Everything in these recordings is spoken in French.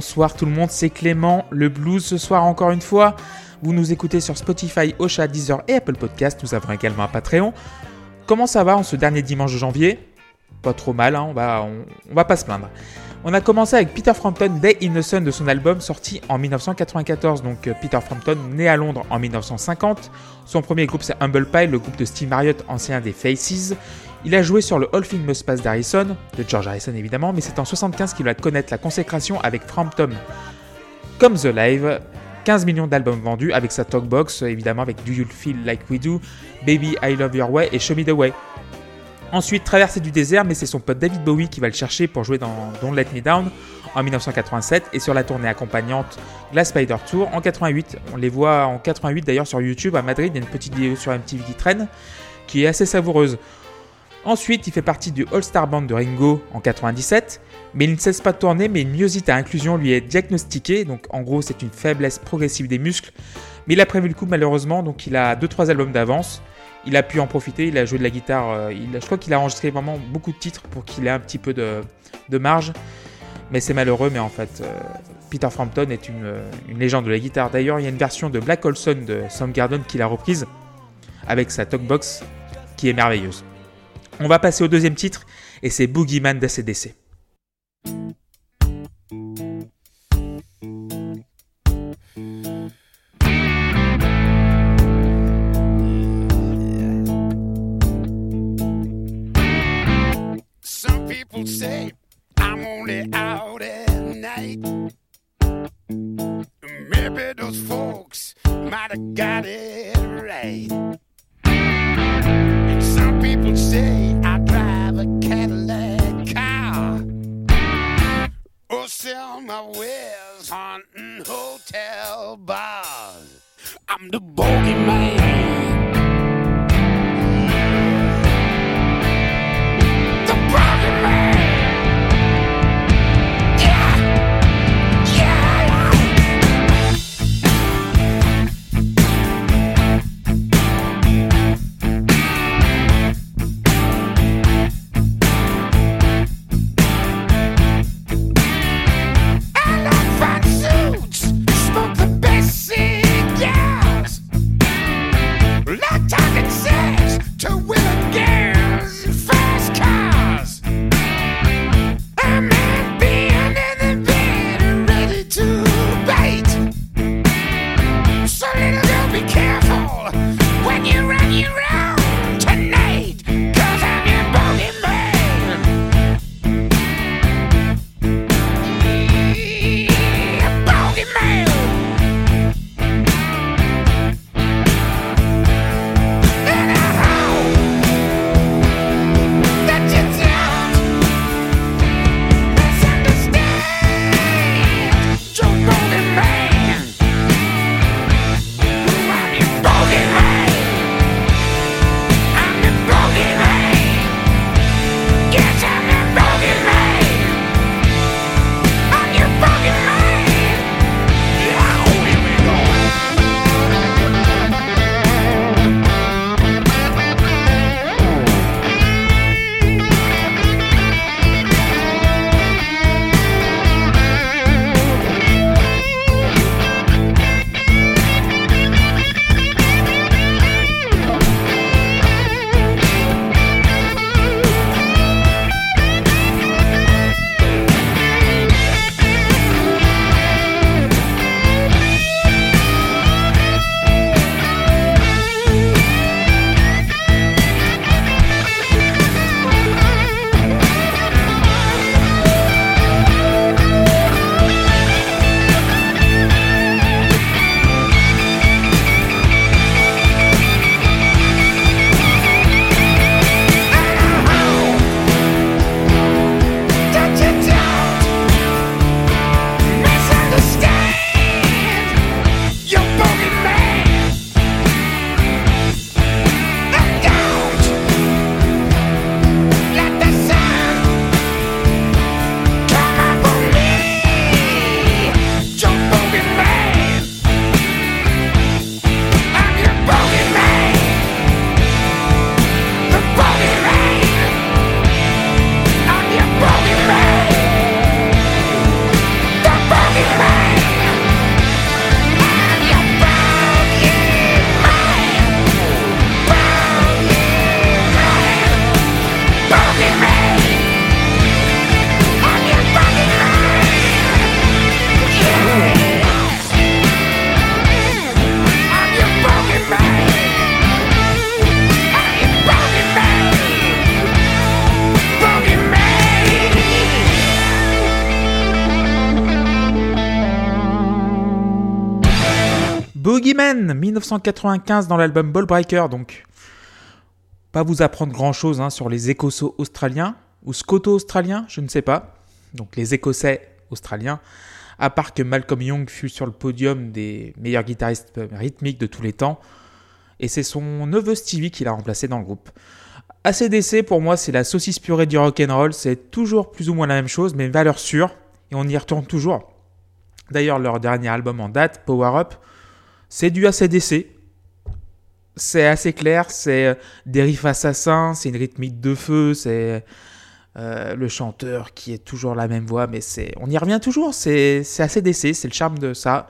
bonsoir tout le monde, c'est Clément, le blues ce soir encore une fois. Vous nous écoutez sur Spotify, Ocha, Deezer et Apple Podcast. Nous avons également un Patreon. Comment ça va en ce dernier dimanche de janvier? Pas trop mal, hein, on, va, on, va pas se plaindre. On a commencé avec Peter Frampton, Day in the Sun de son album sorti en 1994. Donc euh, Peter Frampton, né à Londres en 1950. Son premier groupe c'est Humble Pie, le groupe de Steve Marriott, ancien des Faces. Il a joué sur le All Thing Must Pass d'Harrison, de George Harrison évidemment, mais c'est en 75 qu'il va connaître la consécration avec Frampton. Comme The Live, 15 millions d'albums vendus avec sa talkbox, évidemment avec Do You Feel Like We Do, Baby I Love Your Way et Show Me the Way. Ensuite, Traversée du désert, mais c'est son pote David Bowie qui va le chercher pour jouer dans Don't Let Me Down en 1987 et sur la tournée accompagnante Glass Spider Tour en 88. On les voit en 88 d'ailleurs sur YouTube à Madrid, il y a une petite vidéo sur MTV qui traîne qui est assez savoureuse. Ensuite, il fait partie du All-Star Band de Ringo en 97, mais il ne cesse pas de tourner, mais une myosite à inclusion lui est diagnostiquée, donc en gros c'est une faiblesse progressive des muscles, mais il a prévu le coup malheureusement, donc il a 2-3 albums d'avance, il a pu en profiter, il a joué de la guitare, euh, je crois qu'il a enregistré vraiment beaucoup de titres pour qu'il ait un petit peu de, marge, mais c'est malheureux, mais en fait, euh, Peter Frampton est une, une, légende de la guitare. D'ailleurs, il y a une version de Black Olson de Soundgarden qu'il a reprise avec sa talkbox qui est merveilleuse. On va passer au deuxième titre et c'est Boogeyman d'ACDC. Haunting hotel bars. I'm the bogeyman. 1995 dans l'album Ball Breaker, donc pas vous apprendre grand chose hein, sur les Écossais australiens ou Scoto-australiens, je ne sais pas. Donc les Écossais australiens, à part que Malcolm Young fut sur le podium des meilleurs guitaristes rythmiques de tous les temps, et c'est son neveu Stevie qui l'a remplacé dans le groupe. ACDC pour moi c'est la saucisse purée du rock'n'roll, c'est toujours plus ou moins la même chose, mais valeur sûre, et on y retourne toujours. D'ailleurs leur dernier album en date, Power Up, c'est du ACDC. C'est assez clair, c'est des riffs assassins, c'est une rythmique de feu, c'est euh, le chanteur qui est toujours la même voix, mais c'est, on y revient toujours. C'est, c'est ACDC, c'est le charme de ça.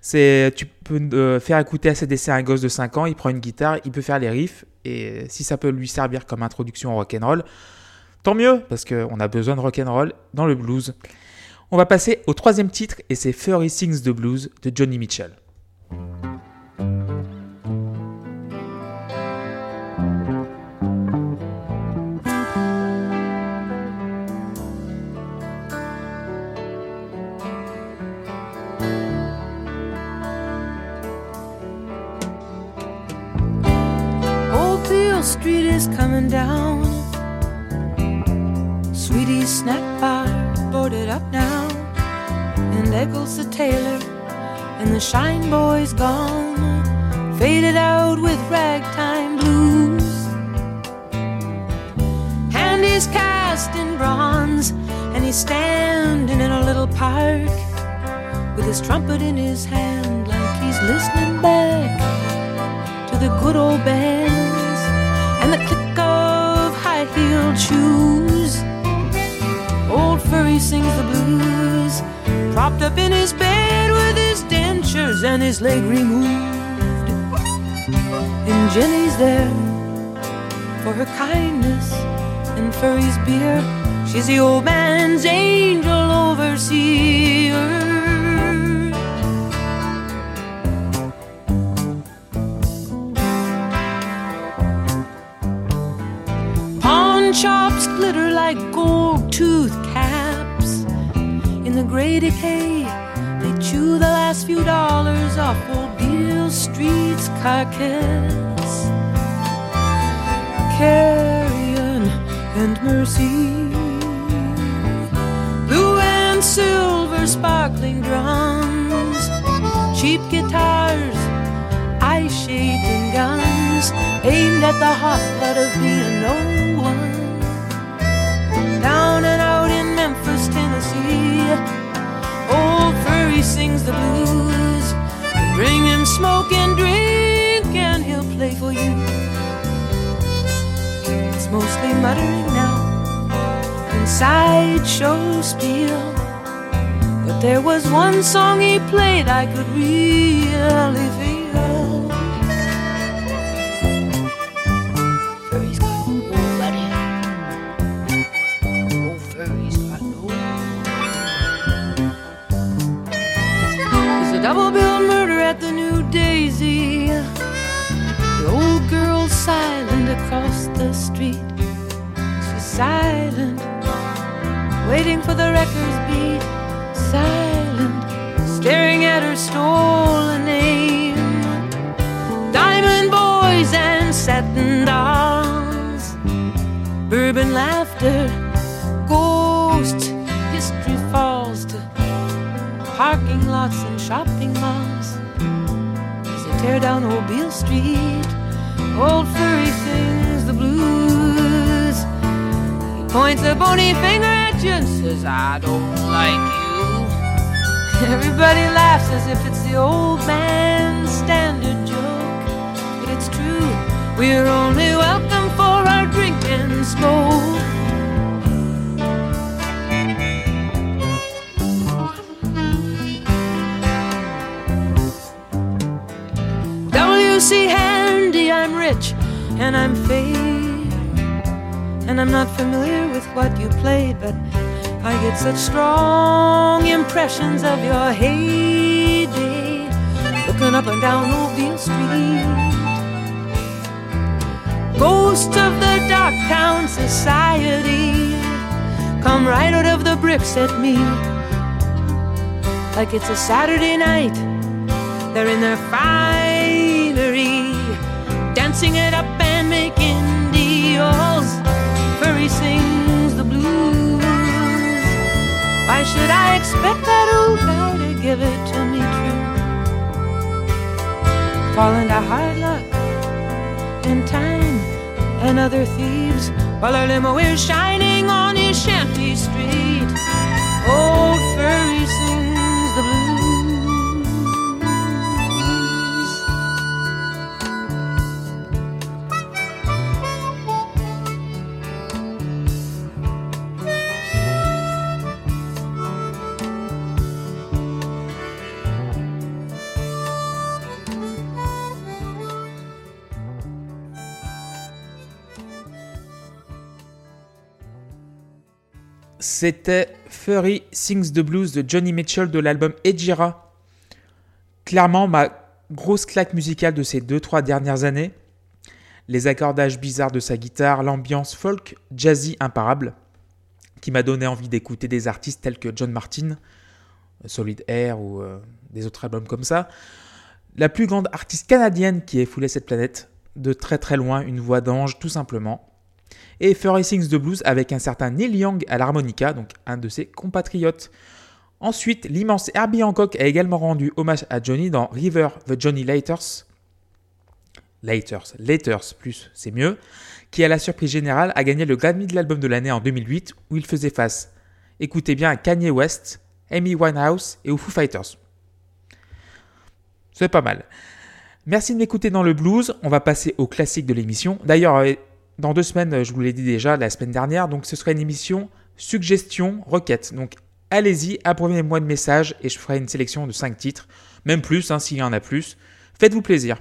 C'est, tu peux euh, faire écouter ACDC à un gosse de 5 ans, il prend une guitare, il peut faire les riffs, et si ça peut lui servir comme introduction au rock'n'roll, tant mieux, parce qu'on a besoin de rock'n'roll dans le blues. On va passer au troisième titre, et c'est Furry Sings the Blues de Johnny Mitchell. The tailor and the shine boy's gone. Faded out with ragtime blues. And he's cast in bronze and he's standing in a little park with his trumpet in his hand like he's listening back to the good old bands and the click of high heeled shoes. Old Furry sings the blues, propped up in his bed with his dentures and his leg removed. And Jenny's there for her kindness and for his beer. She's the old man's angel overseer. Pawn chops glitter like gold tooth gray decay, they chew the last few dollars off old Beale Street's carcass. Carrion and mercy. Blue and silver sparkling drums. Cheap guitars, and guns aimed at the hot blood of being no one down and out in Memphis, Tennessee. Furry sings the blues. Bring him smoke and drink, and he'll play for you. It's mostly muttering now and sideshow spiel. But there was one song he played I could really across the street. She's silent, waiting for the records beat. Silent, staring at her stolen name. Diamond boys and satin dolls. Bourbon laughter, ghosts, history falls to parking lots and shopping malls. As they tear down old Beale Street, old points a bony finger at you and says, I don't like you. Everybody laughs as if it's the old man's standard joke. But it's true, we're only welcome for our drink and smoke. see handy, I'm rich and I'm fair. And I'm not familiar with what you played, but I get such strong impressions of your heyday. Looking up and down Mobile Street. Ghost of the dark town society come right out of the bricks at me. Like it's a Saturday night, they're in their fine scenery, dancing it up and making deals. Furry sings the blues. Why should I expect that old guy to give it to me true? Fall into hard luck and time and other thieves while our limo is shining on his shanty street. Old furry C'était Furry Sings the Blues de Johnny Mitchell de l'album Ejira. Clairement, ma grosse claque musicale de ces 2-3 dernières années. Les accordages bizarres de sa guitare, l'ambiance folk jazzy imparable, qui m'a donné envie d'écouter des artistes tels que John Martin, Solid Air ou euh, des autres albums comme ça. La plus grande artiste canadienne qui ait foulé cette planète, de très très loin, une voix d'ange tout simplement et Furry Sings the Blues avec un certain Neil Young à l'harmonica, donc un de ses compatriotes. Ensuite, l'immense Herbie Hancock a également rendu hommage à Johnny dans River the Johnny Laters. Laters, Laters plus, c'est mieux. Qui, à la surprise générale, a gagné le Grammy de l'album de l'année en 2008 où il faisait face, écoutez bien, à Kanye West, Amy Winehouse et aux Foo Fighters. C'est pas mal. Merci de m'écouter dans le blues. On va passer au classique de l'émission. D'ailleurs, euh, dans deux semaines, je vous l'ai dit déjà la semaine dernière, donc ce sera une émission suggestion requête. Donc allez-y, apprenez-moi de messages et je ferai une sélection de 5 titres, même plus hein, s'il y en a plus. Faites-vous plaisir.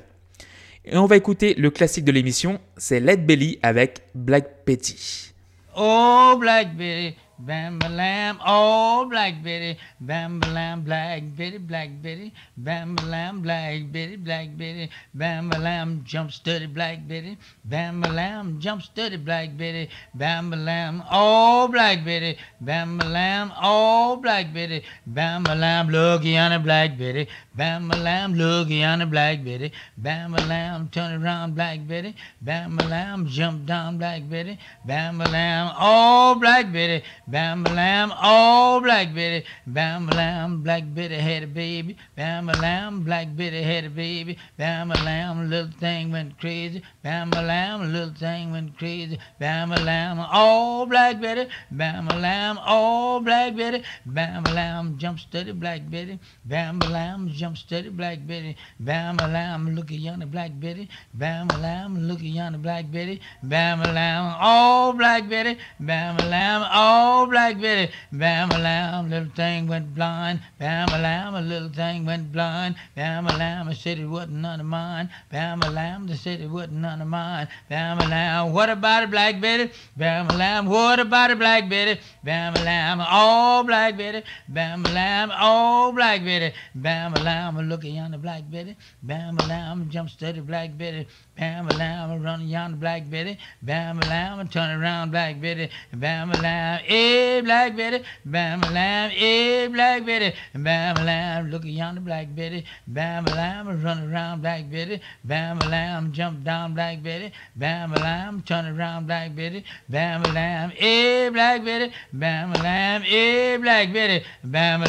Et on va écouter le classique de l'émission, c'est Led Belly avec Black Betty. Oh, Black Betty, Bam lamb, oh black Betty, bam lamb, black Betty, black Betty, bam lamb, black Betty, black Betty, bam lamb, jump steady, black Betty, bam lamb, jump steady, black Betty, bam lamb, oh black Betty, bam lamb, oh black Betty, bam lamb, looky on a black Betty, bam lamb, looky on a black Betty, bam lamb, turn around, black Betty, bam lamb, jump down, black Betty, bam lamb, oh black Betty. Bam lamb, oh black Betty, bam lamb, black Betty had a baby, bam lamb, black Betty had a baby, bam lamb, little thing went crazy, bam lamb, little thing went crazy, bam lamb, oh black Betty, bam lamb, oh black Betty, bam lamb, jump steady, black Betty, bam lamb, jump steady, black Betty, bam lamb, look at yonder black Betty, bam lamb, look at yonder black Betty, bam lamb, oh black Betty, bam lamb, oh Oh, Black Betty, bam a lamb, little thing went blind. Bam a lamb, a little thing went blind. Bam a lamb, I said it wasn't none of mine. Bam a lamb, they said it wasn't none of mine. Bam a lamb, what about it, Black Betty? Bam a lamb, what about it, Black Betty? Bam a lamb, oh, Black Betty. Bam a lamb, oh, Black Betty. Bam a lamb, look at yonder Black Betty. Bam a lamb, jump steady, Black Betty. Bam a lamb, run yonder Black Betty. Bam a lamb, turn around, Black Betty. Bam a lamb, eh Black Betty, bam a lamb, hey Black Betty, bam lamb, look yonder Black Betty, bam run around Black Betty, bam lamb, jump down Black Betty, bam a lamb, turn around Black Betty, bam a lamb, hey Black Betty, bam a lamb, hey Black Betty, bam.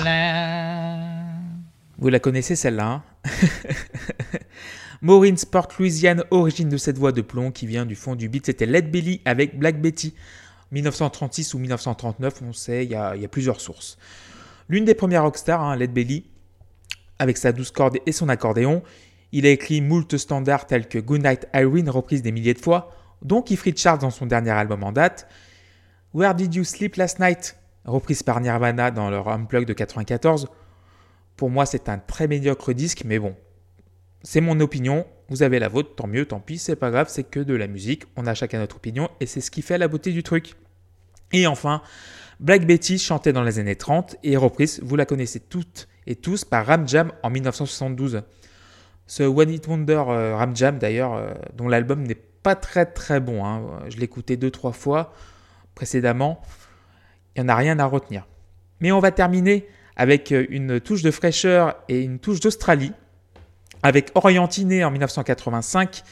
Vous la connaissez celle-là, hein Maureen Sport Louisiane, origine de cette voix de plomb qui vient du fond du beat, c'était Led Belly avec Black Betty. 1936 ou 1939, on sait, il y a, plusieurs sources. L'une des premières rockstars, hein, Led Belly, avec sa douce corde et son accordéon, il a écrit moult standards tels que Goodnight Irene, reprise des milliers de fois, dont Keith Charles dans son dernier album en date, Where Did You Sleep Last Night, reprise par Nirvana dans leur Unplugged de 94. Pour moi, c'est un très médiocre disque, mais bon, c'est mon opinion, vous avez la vôtre, tant mieux, tant pis, c'est pas grave, c'est que de la musique, on a chacun notre opinion et c'est ce qui fait la beauté du truc. Et enfin, Black Betty chantait dans les années 30 et reprise, vous la connaissez toutes et tous, par Ram Jam en 1972. Ce One Hit Wonder euh, Ram Jam d'ailleurs, euh, dont l'album n'est pas très très bon, hein. je écouté deux trois fois précédemment, il n'y en a rien à retenir. Mais on va terminer avec euh, une touche de fraîcheur et une touche d'Australie avec Orientine en 1985,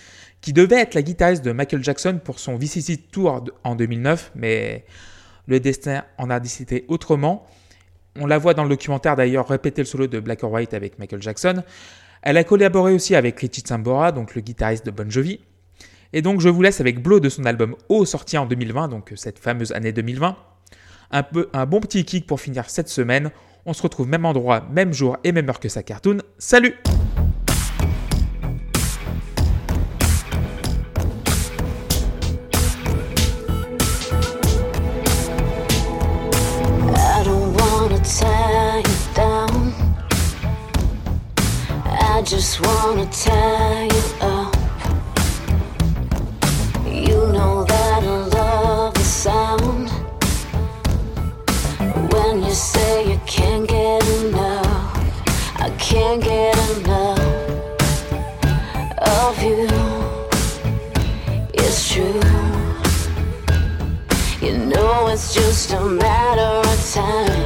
qui devait être la guitariste de Michael Jackson pour son VCC Tour en 2009, mais le destin en a décidé autrement. On la voit dans le documentaire d'ailleurs répéter le solo de Black or White avec Michael Jackson. Elle a collaboré aussi avec Richie Sambora, donc le guitariste de Bon Jovi. Et donc je vous laisse avec Blow de son album O sorti en 2020, donc cette fameuse année 2020. Un, peu, un bon petit kick pour finir cette semaine. On se retrouve même endroit, même jour et même heure que sa cartoon. Salut wanna tie you up. You know that I love the sound. When you say you can't get enough, I can't get enough of you. It's true. You know it's just a matter of time